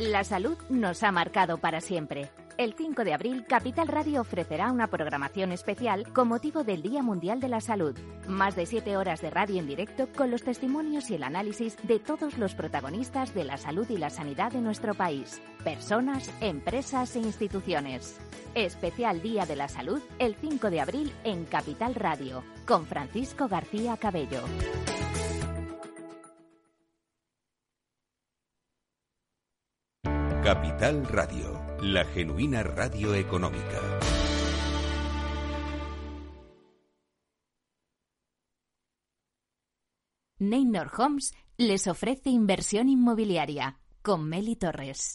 La salud nos ha marcado para siempre. El 5 de abril, Capital Radio ofrecerá una programación especial con motivo del Día Mundial de la Salud. Más de siete horas de radio en directo con los testimonios y el análisis de todos los protagonistas de la salud y la sanidad de nuestro país. Personas, empresas e instituciones. Especial Día de la Salud el 5 de abril en Capital Radio con Francisco García Cabello. Capital Radio, la genuina radio económica. Neynor Homes les ofrece inversión inmobiliaria con Meli Torres.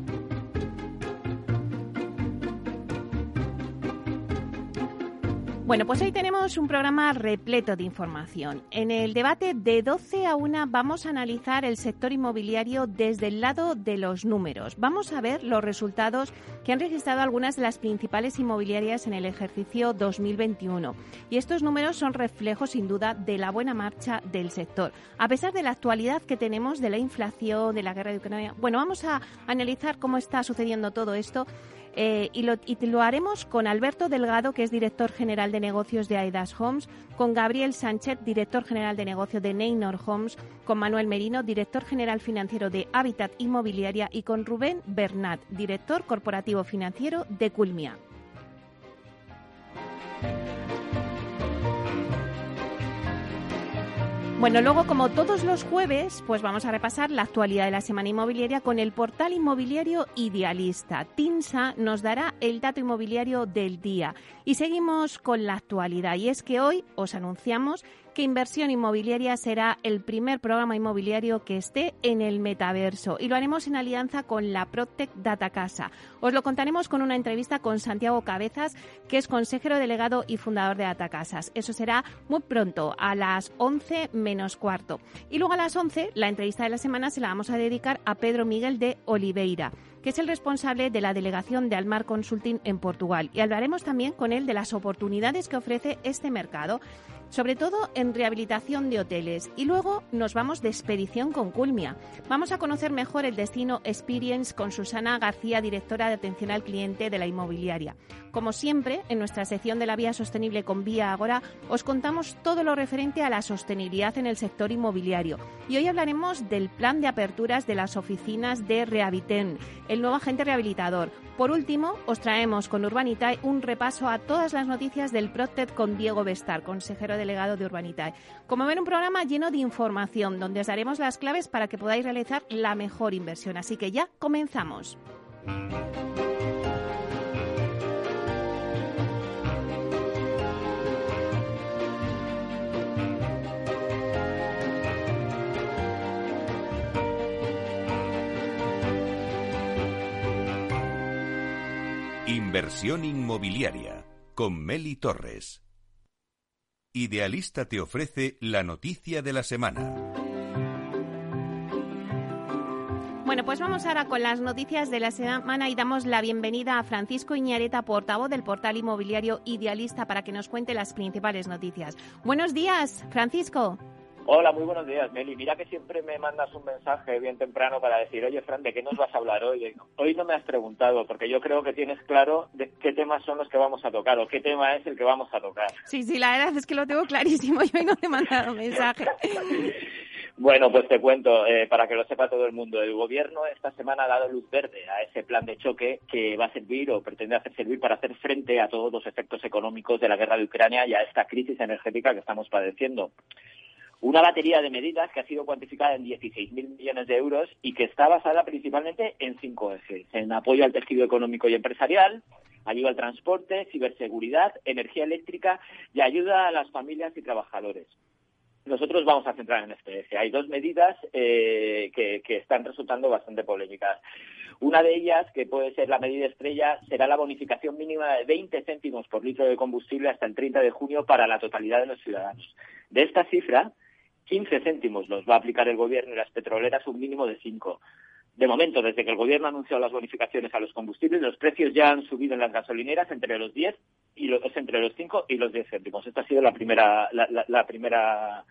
Bueno, pues hoy tenemos un programa repleto de información. En el debate de 12 a 1 vamos a analizar el sector inmobiliario desde el lado de los números. Vamos a ver los resultados que han registrado algunas de las principales inmobiliarias en el ejercicio 2021. Y estos números son reflejos, sin duda, de la buena marcha del sector. A pesar de la actualidad que tenemos de la inflación, de la guerra de Ucrania, bueno, vamos a analizar cómo está sucediendo todo esto eh, y, lo, haremos con Alberto Delgado, que es director general de negocios de Aidas Homes, con Gabriel Sánchez, director general de negocio de Neynor Homes, con Manuel Merino, director general financiero de Habitat Inmobiliaria y con Rubén Bernat, director corporativo financiero de Culmia. Bueno, luego como todos los jueves, pues vamos a repasar la actualidad de la semana inmobiliaria con el portal inmobiliario Idealista. TINSA nos dará el dato inmobiliario del día. Y seguimos con la actualidad. Y es que hoy os anunciamos que Inversión Inmobiliaria será el primer programa inmobiliario que esté en el metaverso y lo haremos en alianza con la Protec Data Casa. Os lo contaremos con una entrevista con Santiago Cabezas, que es consejero delegado y fundador de Data Casas. Eso será muy pronto, a las 11 menos cuarto. Y luego a las 11, la entrevista de la semana se la vamos a dedicar a Pedro Miguel de Oliveira que es el responsable de la delegación de Almar Consulting en Portugal. Y hablaremos también con él de las oportunidades que ofrece este mercado sobre todo en rehabilitación de hoteles. Y luego nos vamos de expedición con Culmia. Vamos a conocer mejor el destino Experience con Susana García, directora de atención al cliente de la inmobiliaria. Como siempre, en nuestra sección de la vía sostenible con Vía Agora, os contamos todo lo referente a la sostenibilidad en el sector inmobiliario. Y hoy hablaremos del plan de aperturas de las oficinas de Rehabiten, el nuevo agente rehabilitador. Por último, os traemos con Urbanitae un repaso a todas las noticias del Proctet con Diego Bestar, consejero delegado de Urbanitae. Como ven, un programa lleno de información donde os daremos las claves para que podáis realizar la mejor inversión. Así que ya comenzamos. Inversión inmobiliaria con Meli Torres. Idealista te ofrece la noticia de la semana. Bueno, pues vamos ahora con las noticias de la semana y damos la bienvenida a Francisco Iñareta, portavoz del portal inmobiliario Idealista, para que nos cuente las principales noticias. Buenos días, Francisco. Hola, muy buenos días, Meli. Mira que siempre me mandas un mensaje bien temprano para decir, oye, Fran, ¿de qué nos vas a hablar hoy? Hoy no me has preguntado, porque yo creo que tienes claro de qué temas son los que vamos a tocar o qué tema es el que vamos a tocar. Sí, sí, la verdad es que lo tengo clarísimo. Yo hoy no te he mandado mensaje. Bueno, pues te cuento, eh, para que lo sepa todo el mundo, el Gobierno esta semana ha dado luz verde a ese plan de choque que va a servir o pretende hacer servir para hacer frente a todos los efectos económicos de la guerra de Ucrania y a esta crisis energética que estamos padeciendo. Una batería de medidas que ha sido cuantificada en 16.000 millones de euros y que está basada principalmente en cinco ejes. En apoyo al tejido económico y empresarial, ayuda al transporte, ciberseguridad, energía eléctrica y ayuda a las familias y trabajadores. Nosotros vamos a centrar en este eje. Hay dos medidas eh, que, que, están resultando bastante polémicas. Una de ellas, que puede ser la medida estrella, será la bonificación mínima de 20 céntimos por litro de combustible hasta el 30 de junio para la totalidad de los ciudadanos. De esta cifra, 15 céntimos los va a aplicar el Gobierno y las petroleras un mínimo de 5. De momento, desde que el Gobierno anunció las bonificaciones a los combustibles, los precios ya han subido en las gasolineras entre los 10 y los, entre los 5 y los 10 céntimos. Esta ha sido la primera, la, la, la primera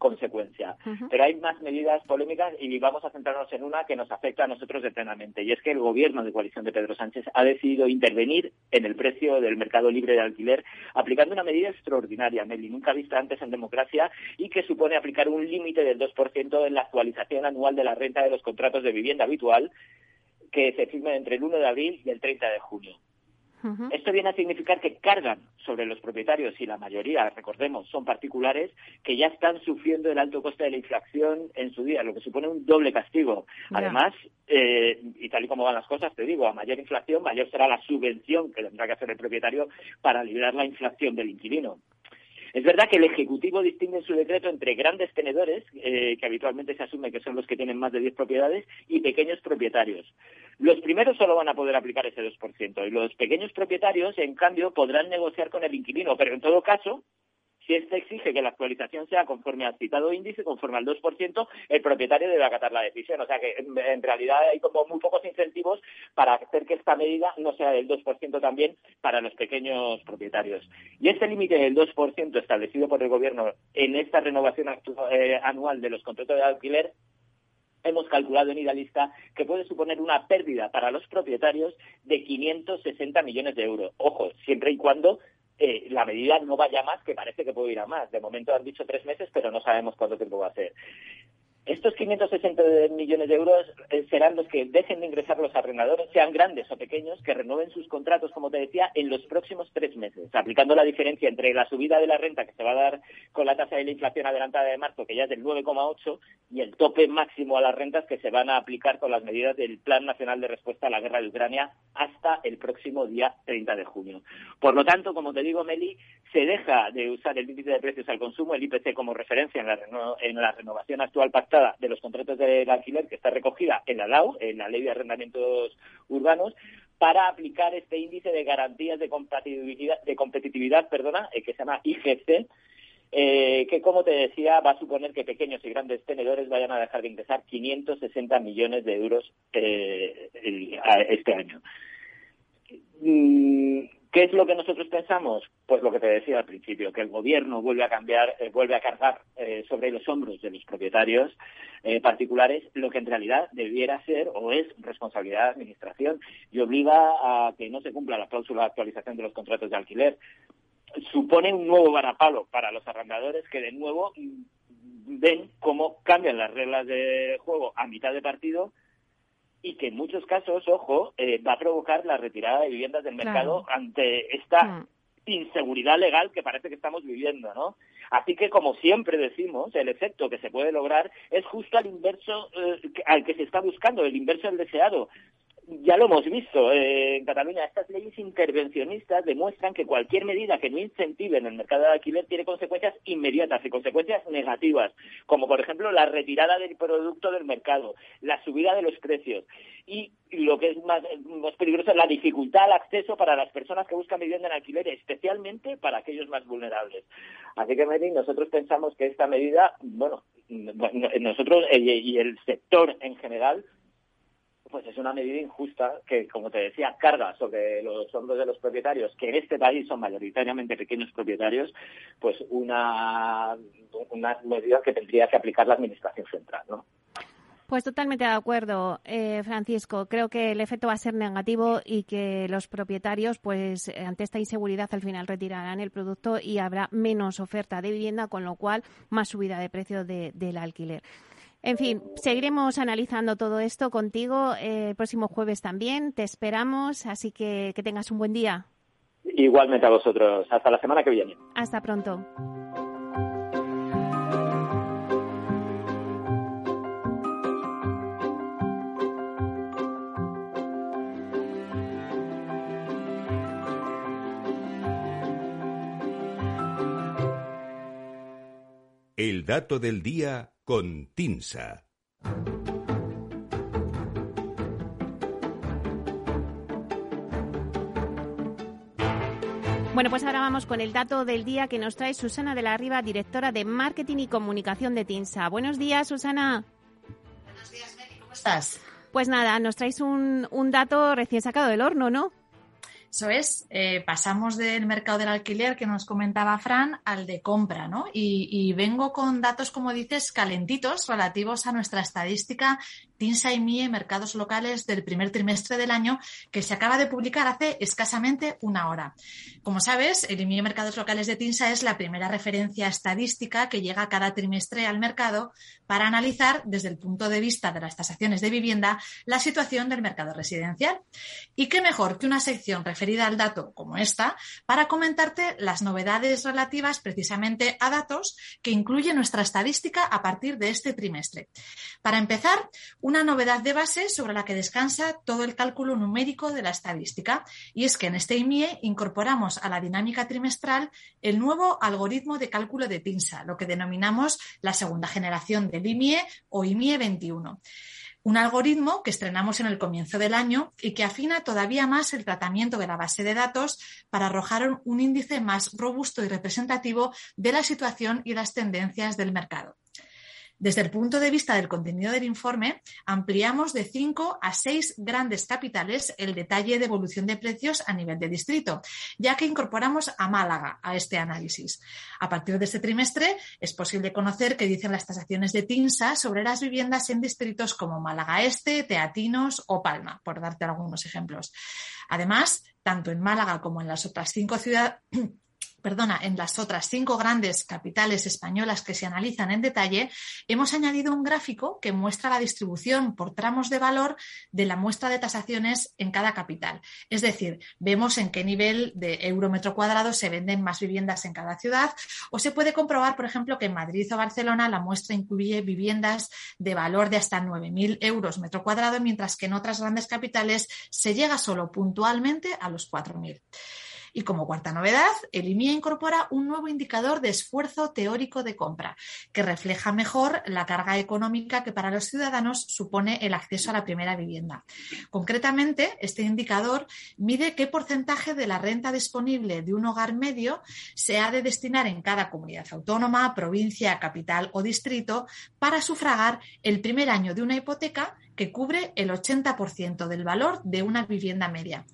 consecuencia. Pero hay más medidas polémicas y vamos a centrarnos en una que nos afecta a nosotros de plenamente. Y es que el gobierno de coalición de Pedro Sánchez ha decidido intervenir en el precio del mercado libre de alquiler aplicando una medida extraordinaria, Meli, nunca vista antes en democracia y que supone aplicar un límite del 2% en la actualización anual de la renta de los contratos de vivienda habitual que se firme entre el 1 de abril y el 30 de junio. Esto viene a significar que cargan sobre los propietarios y la mayoría, recordemos, son particulares que ya están sufriendo el alto coste de la inflación en su día, lo que supone un doble castigo. Además, eh, y tal y como van las cosas, te digo, a mayor inflación, mayor será la subvención que tendrá que hacer el propietario para liberar la inflación del inquilino. Es verdad que el Ejecutivo distingue en su decreto entre grandes tenedores, eh, que habitualmente se asume que son los que tienen más de 10 propiedades, y pequeños propietarios. Los primeros solo van a poder aplicar ese 2%, y los pequeños propietarios, en cambio, podrán negociar con el inquilino, pero en todo caso, si éste exige que la actualización sea conforme al citado índice, conforme al 2%, el propietario debe acatar la decisión. O sea que en realidad hay como muy pocos incentivos para hacer que esta medida no sea del 2% también para los pequeños propietarios. Y este límite del 2% establecido por el Gobierno en esta renovación eh, anual de los contratos de alquiler hemos calculado en Idealista que puede suponer una pérdida para los propietarios de 560 millones de euros. Ojo, siempre y cuando eh, la medida no vaya más, que parece que puede ir a más. De momento han dicho tres meses, pero no sabemos cuánto tiempo va a ser. Estos 560 millones de euros eh, serán los que dejen de ingresar los arrendadores, sean grandes o pequeños, que renueven sus contratos, como te decía, en los próximos tres meses, aplicando la diferencia entre la subida de la renta que se va a dar con la tasa de la inflación adelantada de marzo, que ya es del 9,8, y el tope máximo a las rentas que se van a aplicar con las medidas del Plan Nacional de Respuesta a la Guerra de Ucrania hasta el próximo día 30 de junio. Por lo tanto, como te digo, Meli, se deja de usar el índice de precios al consumo, el IPC, como referencia en la, en la renovación actual de los contratos de alquiler, que está recogida en la LAU, en la Ley de Arrendamientos Urbanos, para aplicar este índice de garantías de competitividad, de competitividad perdona, eh, que se llama IGC, eh, que, como te decía, va a suponer que pequeños y grandes tenedores vayan a dejar de ingresar 560 millones de euros eh, este año. Mm, ¿Qué es lo que nosotros pensamos? Pues lo que te decía al principio, que el gobierno vuelve a cambiar, eh, vuelve a cargar eh, sobre los hombros de los propietarios eh, particulares lo que en realidad debiera ser o es responsabilidad de administración y obliga a que no se cumpla la cláusula de actualización de los contratos de alquiler. Supone un nuevo varapalo para los arrendadores que de nuevo ven cómo cambian las reglas de juego a mitad de partido y que en muchos casos, ojo, eh, va a provocar la retirada de viviendas del mercado ante esta mm. inseguridad legal que parece que estamos viviendo, ¿no? Así que, como siempre decimos, el efecto que se puede lograr es justo al inverso eh, al que se está buscando, el inverso al deseado ya lo hemos visto eh, en Cataluña. Estas leyes intervencionistas demuestran que cualquier medida que no incentive en el mercado de alquiler tiene consecuencias inmediatas y consecuencias negativas, como por ejemplo la retirada del producto del mercado, la subida de los precios y lo que es más, más peligroso, la dificultad al acceso para las personas que buscan vivienda en alquiler, especialmente para aquellos más vulnerables. Así que, Mary, nosotros pensamos que esta medida, bueno, nosotros y el sector en general pues es una medida injusta que, como te decía, carga sobre los hombros de los propietarios, que en este país son mayoritariamente pequeños propietarios, pues una, una medida que tendría que aplicar la Administración Central, ¿no? Pues totalmente de acuerdo, eh, Francisco. Creo que el efecto va a ser negativo y que los propietarios, pues ante esta inseguridad, al final retirarán el producto y habrá menos oferta de vivienda, con lo cual más subida de precio del alquiler. En fin, seguiremos analizando todo esto contigo eh, el próximo jueves también. Te esperamos, así que que tengas un buen día. Igualmente a vosotros. Hasta la semana que viene. Hasta pronto. El dato del día con Tinsa. Bueno, pues ahora vamos con el dato del día que nos trae Susana de la Riva, directora de Marketing y Comunicación de TINSA. Buenos días, Susana. Buenos días, Mary. ¿Cómo estás? Pues nada, nos traes un, un dato recién sacado del horno, ¿no? Eso es, eh, pasamos del mercado del alquiler que nos comentaba Fran al de compra, ¿no? Y, y, vengo con datos, como dices, calentitos relativos a nuestra estadística TINSA y MIE Mercados Locales del primer trimestre del año que se acaba de publicar hace escasamente una hora. Como sabes, el IMIE Mercados Locales de TINSA es la primera referencia estadística que llega cada trimestre al mercado para analizar desde el punto de vista de las tasaciones de vivienda la situación del mercado residencial. Y qué mejor que una sección referida al dato como esta para comentarte las novedades relativas precisamente a datos que incluye nuestra estadística a partir de este trimestre. Para empezar, una novedad de base sobre la que descansa todo el cálculo numérico de la estadística, y es que en este IMIE incorporamos a la dinámica trimestral el nuevo algoritmo de cálculo de PINSA, lo que denominamos la segunda generación del IMIE o IMIE 21 un algoritmo que estrenamos en el comienzo del año y que afina todavía más el tratamiento de la base de datos para arrojar un índice más robusto y representativo de la situación y las tendencias del mercado. Desde el punto de vista del contenido del informe, ampliamos de cinco a seis grandes capitales el detalle de evolución de precios a nivel de distrito, ya que incorporamos a Málaga a este análisis. A partir de este trimestre es posible conocer qué dicen las tasaciones de TINSA sobre las viviendas en distritos como Málaga Este, Teatinos o Palma, por darte algunos ejemplos. Además, tanto en Málaga como en las otras cinco ciudades perdona, en las otras cinco grandes capitales españolas que se analizan en detalle, hemos añadido un gráfico que muestra la distribución por tramos de valor de la muestra de tasaciones en cada capital. Es decir, vemos en qué nivel de euro metro cuadrado se venden más viviendas en cada ciudad o se puede comprobar, por ejemplo, que en Madrid o Barcelona la muestra incluye viviendas de valor de hasta 9.000 euros metro cuadrado, mientras que en otras grandes capitales se llega solo puntualmente a los 4.000. Y como cuarta novedad, el IMIA incorpora un nuevo indicador de esfuerzo teórico de compra, que refleja mejor la carga económica que para los ciudadanos supone el acceso a la primera vivienda. Concretamente, este indicador mide qué porcentaje de la renta disponible de un hogar medio se ha de destinar en cada comunidad autónoma, provincia, capital o distrito para sufragar el primer año de una hipoteca que cubre el 80% del valor de una vivienda media.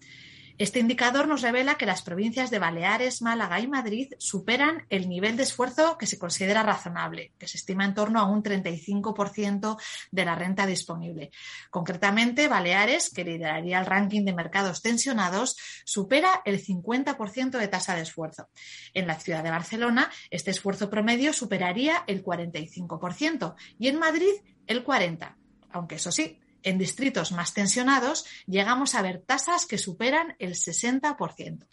Este indicador nos revela que las provincias de Baleares, Málaga y Madrid superan el nivel de esfuerzo que se considera razonable, que se estima en torno a un 35% de la renta disponible. Concretamente, Baleares, que lideraría el ranking de mercados tensionados, supera el 50% de tasa de esfuerzo. En la ciudad de Barcelona, este esfuerzo promedio superaría el 45% y en Madrid el 40%. Aunque eso sí, en distritos más tensionados llegamos a ver tasas que superan el 60%.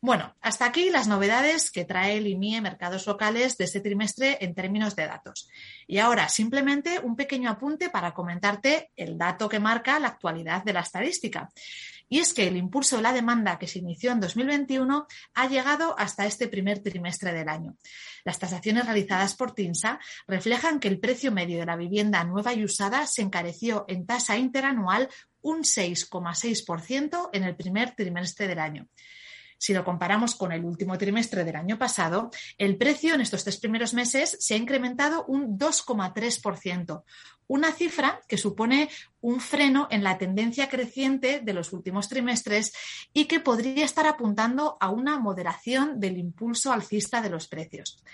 Bueno, hasta aquí las novedades que trae el IMIE Mercados Locales de este trimestre en términos de datos. Y ahora simplemente un pequeño apunte para comentarte el dato que marca la actualidad de la estadística. Y es que el impulso de la demanda que se inició en 2021 ha llegado hasta este primer trimestre del año. Las tasaciones realizadas por TINSA reflejan que el precio medio de la vivienda nueva y usada se encareció en tasa interanual un 6,6% en el primer trimestre del año. Si lo comparamos con el último trimestre del año pasado, el precio en estos tres primeros meses se ha incrementado un 2,3%, una cifra que supone un freno en la tendencia creciente de los últimos trimestres y que podría estar apuntando a una moderación del impulso alcista de los precios.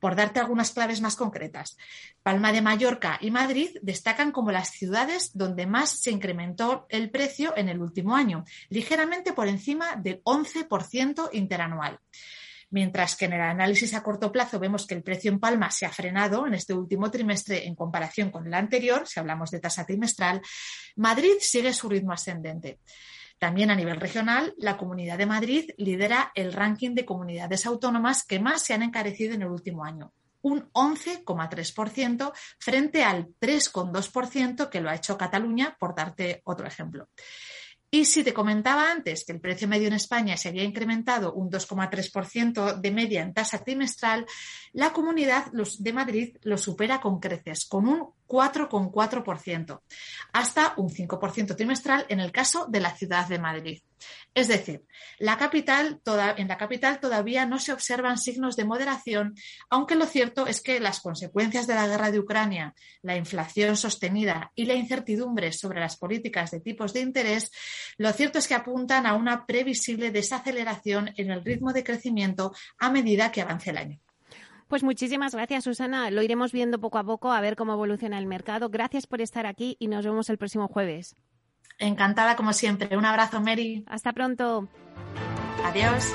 Por darte algunas claves más concretas, Palma de Mallorca y Madrid destacan como las ciudades donde más se incrementó el precio en el último año, ligeramente por encima del 11% interanual. Mientras que en el análisis a corto plazo vemos que el precio en Palma se ha frenado en este último trimestre en comparación con el anterior, si hablamos de tasa trimestral, Madrid sigue su ritmo ascendente. También a nivel regional, la Comunidad de Madrid lidera el ranking de comunidades autónomas que más se han encarecido en el último año, un 11,3% frente al 3,2% que lo ha hecho Cataluña, por darte otro ejemplo. Y si te comentaba antes que el precio medio en España se había incrementado un 2,3% de media en tasa trimestral, la comunidad de Madrid lo supera con creces, con un 4,4%, hasta un 5% trimestral en el caso de la ciudad de Madrid. Es decir, en la capital todavía no se observan signos de moderación, aunque lo cierto es que las consecuencias de la guerra de Ucrania, la inflación sostenida y la incertidumbre sobre las políticas de tipos de interés, lo cierto es que apuntan a una previsible desaceleración en el ritmo de crecimiento a medida que avance el año. Pues muchísimas gracias, Susana. Lo iremos viendo poco a poco a ver cómo evoluciona el mercado. Gracias por estar aquí y nos vemos el próximo jueves. Encantada como siempre. Un abrazo, Mary. Hasta pronto. Adiós.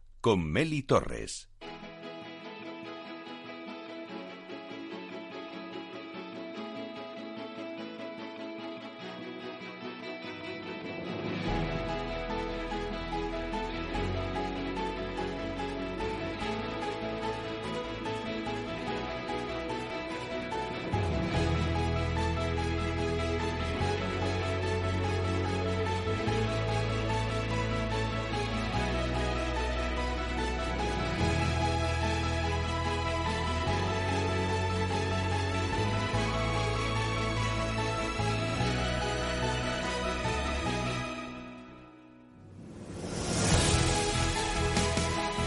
con Meli Torres.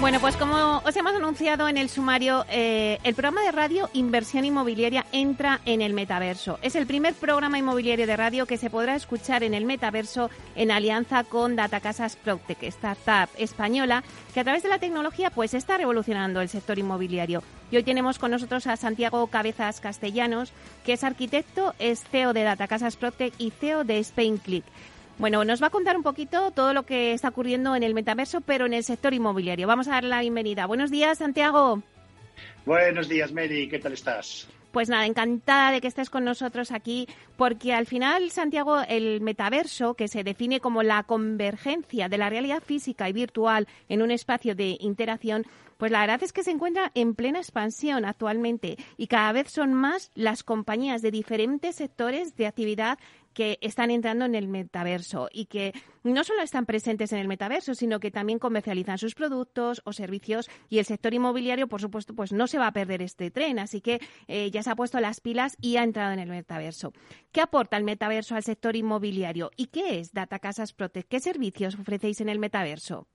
Bueno, pues como os hemos anunciado en el sumario, eh, el programa de radio Inversión Inmobiliaria entra en el metaverso. Es el primer programa inmobiliario de radio que se podrá escuchar en el metaverso en alianza con Datacasas Proctec, startup española que a través de la tecnología pues está revolucionando el sector inmobiliario. Y hoy tenemos con nosotros a Santiago Cabezas Castellanos, que es arquitecto, es CEO de Datacasas Proctec y CEO de SpainClick. Bueno, nos va a contar un poquito todo lo que está ocurriendo en el metaverso, pero en el sector inmobiliario. Vamos a dar la bienvenida. Buenos días, Santiago. Buenos días, Mary. ¿Qué tal estás? Pues nada, encantada de que estés con nosotros aquí, porque al final, Santiago, el metaverso, que se define como la convergencia de la realidad física y virtual en un espacio de interacción, pues la verdad es que se encuentra en plena expansión actualmente y cada vez son más las compañías de diferentes sectores de actividad que están entrando en el metaverso y que no solo están presentes en el metaverso, sino que también comercializan sus productos o servicios y el sector inmobiliario, por supuesto, pues no se va a perder este tren, así que eh, ya se ha puesto las pilas y ha entrado en el metaverso. ¿Qué aporta el metaverso al sector inmobiliario y qué es Data Casas Protect? ¿Qué servicios ofrecéis en el metaverso?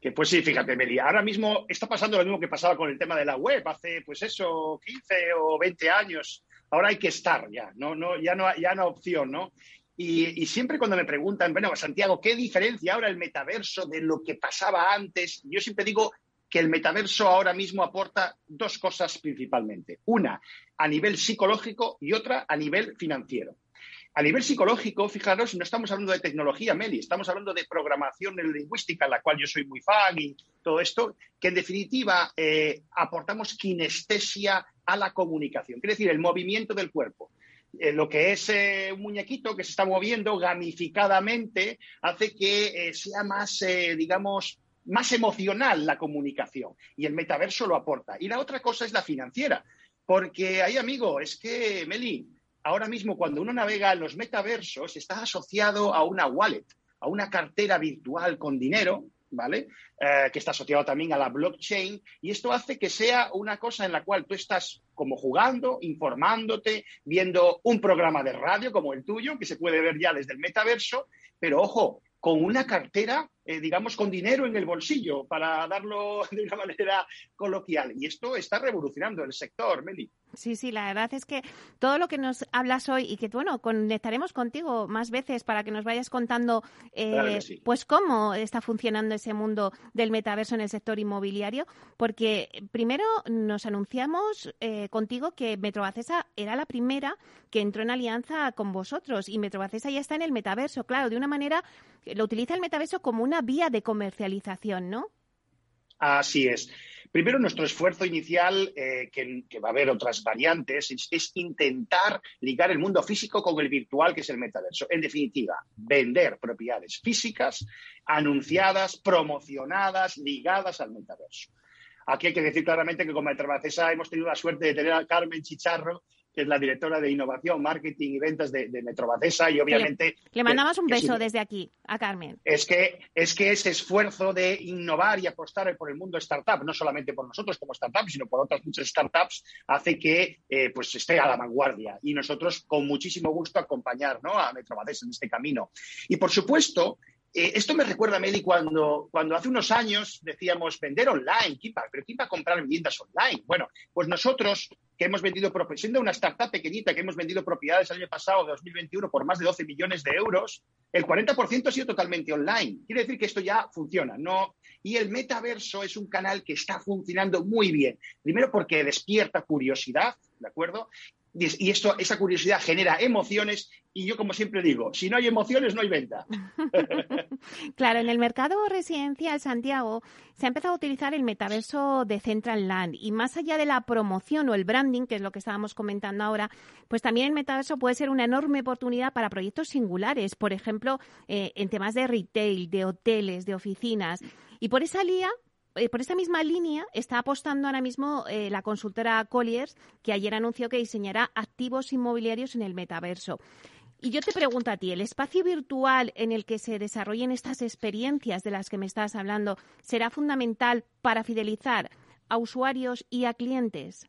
Que pues sí, fíjate, Meli, ahora mismo está pasando lo mismo que pasaba con el tema de la web hace, pues eso, 15 o 20 años ahora hay que estar ya, no, no, ya no, ya no opción, ¿no? Y, siempre cuando me preguntan, bueno, Santiago, ¿qué diferencia ahora el metaverso de lo que pasaba antes? Yo siempre digo que el metaverso ahora mismo aporta dos cosas principalmente. Una a nivel psicológico y otra a nivel financiero. A nivel psicológico, fijaros, no estamos hablando de tecnología, Meli, estamos hablando de programación lingüística, en la cual yo soy muy fan y todo esto, que en definitiva eh, aportamos kinestesia a la comunicación, quiere decir, el movimiento del cuerpo. Eh, lo que es eh, un muñequito que se está moviendo gamificadamente hace que eh, sea más, digamos, más emocional la comunicación y el metaverso lo aporta. Y la otra cosa es la financiera, porque ahí, amigo, es que, Meli, ahora mismo cuando uno navega en los metaversos está asociado a una wallet, a una cartera virtual con dinero, ¿vale? Eh, que está asociado también a la blockchain y esto hace que sea una cosa en la cual tú estás como jugando, informándote, viendo un programa de radio como el tuyo, que se puede ver ya desde el metaverso, pero ojo, con una cartera, eh, digamos, con dinero en el bolsillo, para darlo de una manera coloquial. Y esto está revolucionando el sector, Meli. Sí, sí, la verdad es que todo lo que nos hablas hoy y que, bueno, conectaremos contigo más veces para que nos vayas contando, eh, pues, cómo está funcionando ese mundo del metaverso en el sector inmobiliario, porque primero nos anunciamos eh, contigo que Metrobacesa era la primera que entró en alianza con vosotros y Metrobacesa ya está en el metaverso, claro, de una manera, lo utiliza el metaverso como una vía de comercialización, ¿no? Así es. Primero, nuestro esfuerzo inicial, eh, que, va a haber otras variantes, es, intentar ligar el mundo físico con el virtual, que es el metaverso. En definitiva, vender propiedades físicas anunciadas, promocionadas, ligadas al metaverso. Aquí hay que decir claramente que con Metrobacesa hemos tenido la suerte de tener a Carmen Chicharro, que es la directora de innovación, marketing y ventas de, de Metrobacesa y obviamente... Le, mandamos un beso desde aquí a Carmen. Es que, es que ese esfuerzo de innovar y apostar por el mundo startup, no solamente por nosotros como startups, sino por otras muchas startups, hace que eh, pues esté a la vanguardia y nosotros con muchísimo gusto acompañar ¿no? a Metrobacesa en este camino. Y por supuesto, eh, esto me recuerda, Meli, cuando, cuando hace unos años decíamos vender online, ¿pero quién va a comprar viviendas online? Bueno, pues nosotros que hemos vendido, siendo una startup pequeñita, que hemos vendido propiedades el año pasado, 2021, por más de 12 millones de euros, el 40% ha sido totalmente online. Quiere decir que esto ya funciona, ¿no? Y el metaverso es un canal que está funcionando muy bien. Primero porque despierta curiosidad, ¿de acuerdo? Y esto, esa curiosidad genera emociones y yo como siempre digo, si no hay emociones no hay venta. claro, en el mercado residencial Santiago se ha empezado a utilizar el metaverso de Central Land y más allá de la promoción o el branding, que es lo que estábamos comentando ahora, pues también el metaverso puede ser una enorme oportunidad para proyectos singulares, por ejemplo, eh, en temas de retail, de hoteles, de oficinas. Y por esa línea, eh, por esta misma línea está apostando ahora mismo eh, la consultora Colliers, que ayer anunció que diseñará activos inmobiliarios en el metaverso. Y yo te pregunto a ti, ¿el espacio virtual en el que se desarrollen estas experiencias de las que me estás hablando será fundamental para fidelizar a usuarios y a clientes?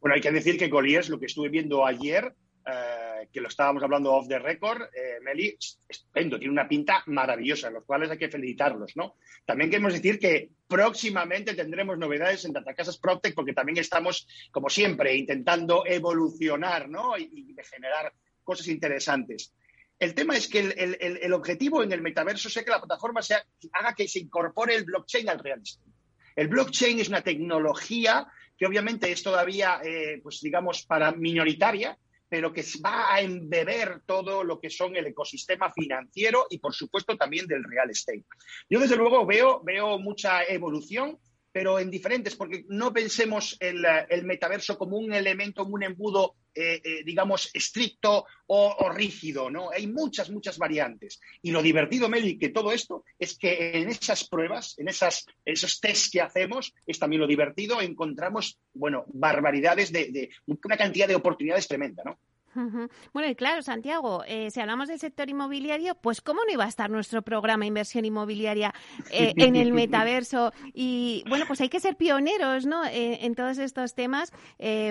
Bueno, hay que decir que Colliers, lo que estuve viendo ayer, eh, que lo estábamos hablando off the record, eh, Meli, estupendo, tiene una pinta maravillosa, los cuales hay que felicitarlos, ¿no? También queremos decir que próximamente tendremos novedades en Datacasas Protect, porque también estamos, como siempre, intentando evolucionar, ¿no? Y, generar cosas interesantes. El tema es que el, objetivo en el metaverso es que la plataforma sea, haga que se incorpore el blockchain al real estate. El blockchain es una tecnología que obviamente es todavía, eh, pues digamos, para minoritaria, pero que va a embeber todo lo que son el ecosistema financiero y, por supuesto, también del real estate. Yo, desde luego, veo, veo mucha evolución pero en diferentes, porque no pensemos el, el metaverso como un elemento, como un embudo, eh, eh, digamos, estricto o, rígido, ¿no? Hay muchas, muchas variantes. Y lo divertido, Meli, que todo esto es que en esas pruebas, en esas, esos tests que hacemos, es también lo divertido, encontramos, bueno, barbaridades de, de una cantidad de oportunidades tremenda, ¿no? Bueno, y claro, Santiago, eh, si hablamos del sector inmobiliario, pues cómo no iba a estar nuestro programa Inversión Inmobiliaria eh, en el metaverso. Y bueno, pues hay que ser pioneros, ¿no? Eh, en todos estos temas,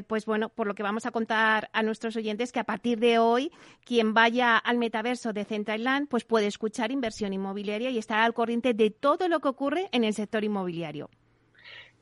pues bueno, por lo que vamos a contar a nuestros oyentes, que a partir de hoy, quien vaya al metaverso de Central Land, pues puede escuchar Inversión Inmobiliaria y estar al corriente de todo lo que ocurre en el sector inmobiliario.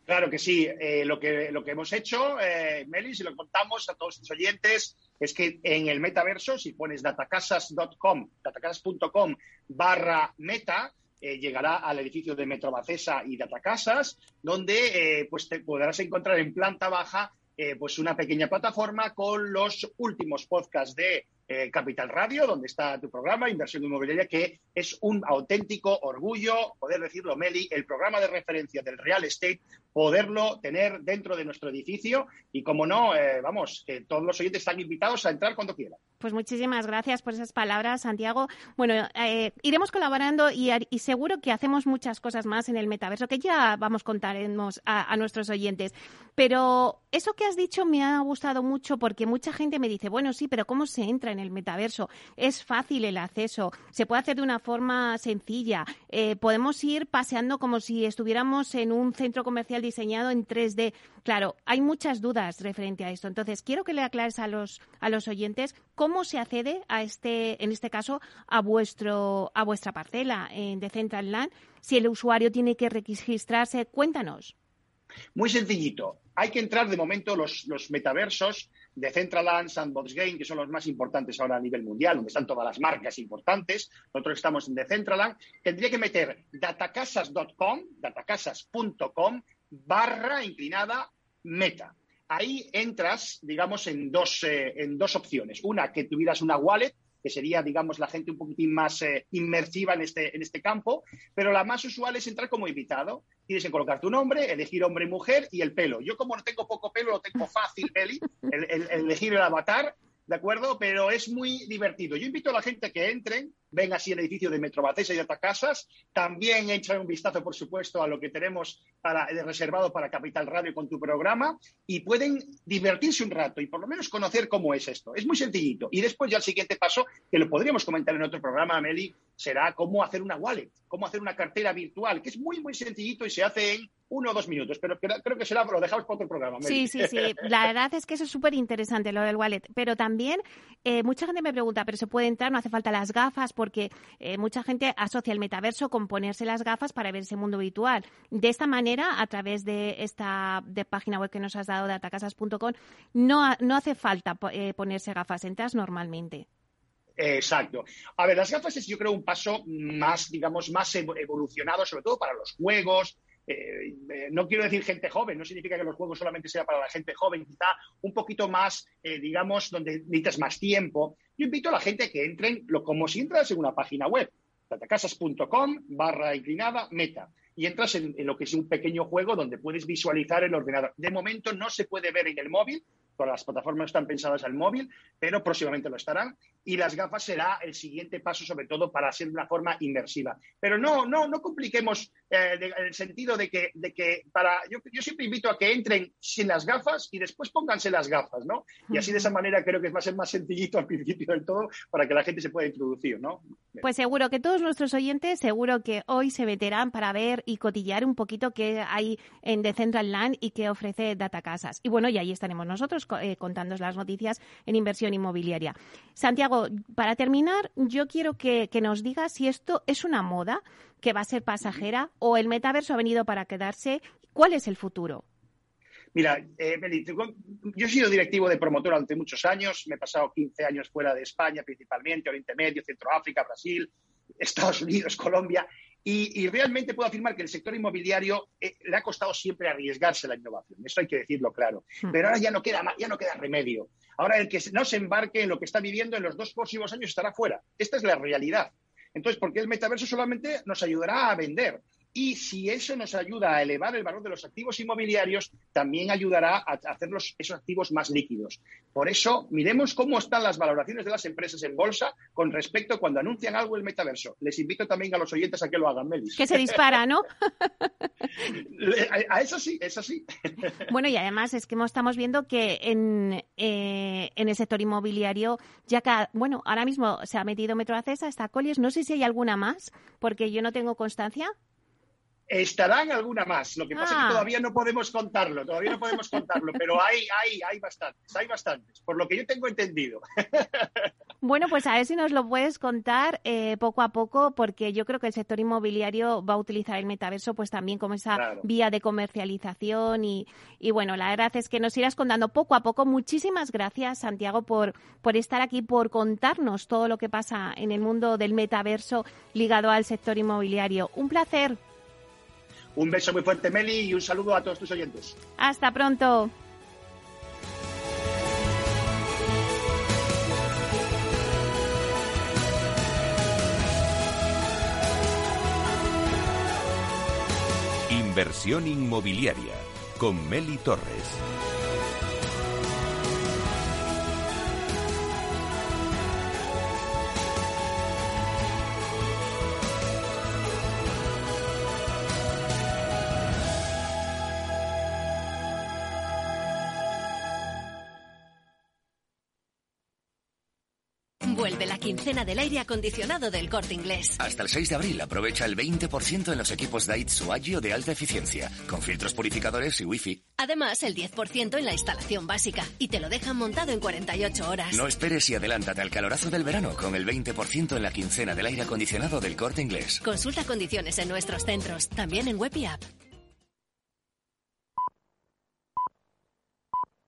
Claro que sí. Eh, lo, que, lo que hemos hecho, eh, Meli, si lo contamos a todos los oyentes, es que en el metaverso, si pones datacasas.com, datacasas.com barra meta, eh, llegará al edificio de Metrobacesa y Datacasas, donde eh, pues te podrás encontrar en planta baja pues una pequeña plataforma con los últimos podcasts de eh, Capital Radio, donde está tu programa, Inversión Inmobiliaria, que es un auténtico orgullo, poder decirlo, Meli, el programa de referencia del real estate, poderlo tener dentro de nuestro edificio y, como no, eh, vamos, todos los oyentes están invitados a entrar cuando quieran. Pues muchísimas gracias por esas palabras, Santiago. Bueno, eh, iremos colaborando y, seguro que hacemos muchas cosas más en el metaverso que ya vamos contaremos a, a nuestros oyentes. Pero eso que has dicho me ha gustado mucho porque mucha gente me dice, bueno, sí, pero ¿cómo se entra en el metaverso? Es fácil el acceso, se puede hacer de una forma sencilla, eh, podemos ir paseando como si estuviéramos en un centro comercial diseñado en 3D. Claro, hay muchas dudas referente a esto. Entonces, quiero que le aclares a los, a los oyentes cómo se accede a este, en este caso, a vuestro, a vuestra parcela en Decentraland. Si el usuario tiene que registrarse, cuéntanos. Muy sencillito. Hay que entrar de momento los, los metaversos de Centraland, Sandbox Game, que son los más importantes ahora a nivel mundial, donde están todas las marcas importantes. Nosotros estamos en Decentraland. Tendría que meter datacasas.com, datacasas.com, barra inclinada meta. Ahí entras, digamos, en dos, eh, en dos opciones. Una, que tuvieras una wallet que sería, digamos, la gente un poquitín más eh, inmersiva en este, en este campo, pero la más usual es entrar como invitado. Tienes que colocar tu nombre, elegir hombre y mujer y el pelo. Yo como no tengo poco pelo, lo tengo fácil, Eli, el, elegir el avatar, ¿de acuerdo? Pero es muy divertido. Yo invito a la gente que entren, ven así el edificio de Metro y de Casas. También echan un vistazo, por supuesto, a lo que tenemos para, eh, reservado para Capital Radio con tu programa y pueden divertirse un rato y por lo menos conocer cómo es esto. Es muy sencillito. Y después ya el siguiente paso, que lo podríamos comentar en otro programa, Meli, será cómo hacer una wallet, cómo hacer una cartera virtual, que es muy, muy sencillito y se hace en uno o dos minutos, pero creo que será, lo dejamos para otro programa. Sí, sí, sí. La verdad es que eso es súper interesante, lo del wallet. Pero también eh, mucha gente me pregunta, ¿pero se puede entrar? ¿No hace falta las gafas? Porque eh, mucha gente asocia el metaverso con ponerse las gafas para ver ese mundo virtual. De esta manera, a través de esta de página web que nos has dado, de atacasas.com, no, no hace falta eh, ponerse gafas, entras normalmente. Exacto. A ver, las gafas es yo creo un paso más, digamos, más evolucionado, sobre todo para los juegos, eh, no quiero decir gente joven, no significa que los juegos solamente sean para la gente joven, quizá un poquito más, eh, digamos, donde necesitas más tiempo. Yo invito a la gente a que entren lo, como si entras en una página web, tatacasas.com barra inclinada meta y entras en, lo que es un pequeño juego donde puedes visualizar el ordenador. De momento no se puede ver en el móvil, todas las plataformas están pensadas al móvil, pero próximamente lo estarán. Y las gafas será el siguiente paso, sobre todo para ser de una forma inmersiva. Pero no, no, no compliquemos eh, el sentido de que, de que para. Yo, yo, siempre invito a que entren sin las gafas y después pónganse las gafas, ¿no? Y así de esa manera creo que va a ser más sencillito al principio del todo para que la gente se pueda introducir, ¿no? Pues seguro que todos nuestros oyentes, seguro que hoy se meterán para ver y cotillar un poquito qué hay en Land y qué ofrece Data Casas. Y bueno, y ahí estaremos nosotros eh, contando las noticias en inversión inmobiliaria. Santiago, para terminar, yo quiero que, nos digas si esto es una moda que va a ser pasajera o el metaverso ha venido para quedarse. ¿Cuál es el futuro? Mira, eh, yo he sido directivo de promotor durante muchos años, me he pasado 15 años fuera de España, principalmente Oriente Medio, Centroáfrica, Brasil, Estados Unidos, Colombia, y, realmente puedo afirmar que el sector inmobiliario eh, le ha costado siempre arriesgarse la innovación. Eso hay que decirlo claro. Hmm. Pero ahora ya no queda, ya no queda remedio. Ahora el que no se embarque en lo que está viviendo en los dos próximos años estará fuera. Esta es la realidad. Entonces, ¿por qué el metaverso solamente nos ayudará a vender? Y si eso nos ayuda a elevar el valor de los activos inmobiliarios, también ayudará a hacer esos activos más líquidos. Por eso, miremos cómo están las valoraciones de las empresas en bolsa con respecto a cuando anuncian algo el metaverso. Les invito también a los oyentes a que lo hagan, Melis. Que se dispara, ¿no? a eso sí, eso sí. bueno, y además es que estamos viendo que en, eh, en el sector inmobiliario, ya que, bueno, ahora mismo se ha metido Metroacesa, está Colliers, no sé si hay alguna más, porque yo no tengo constancia. Estarán alguna más. Lo que pasa es que ah. todavía no podemos contarlo, todavía no podemos contarlo, pero hay, hay, hay bastantes, hay bastantes, por lo que yo tengo entendido. Bueno, pues a ver si nos lo puedes contar eh, poco a poco, porque yo creo que el sector inmobiliario va a utilizar el metaverso pues también como esa vía de comercialización y, y, bueno, la verdad es que nos irás contando poco a poco. Muchísimas gracias, Santiago, por, por estar aquí, por contarnos todo lo que pasa en el mundo del metaverso ligado al sector inmobiliario. Un placer. Un beso muy fuerte, Meli, y un saludo a todos tus oyentes. Hasta pronto. Inversión inmobiliaria con Meli Torres. Acondicionado del corte inglés. Hasta el 6 de abril aprovecha el 20% en los equipos Daitsu Agio de alta eficiencia, con filtros purificadores y wifi. Además, el 10% en la instalación básica y te lo dejan montado en 48 horas. No esperes y adelántate al calorazo del verano con el 20% en la quincena del aire acondicionado del corte inglés. Consulta condiciones en nuestros centros, también en web y app.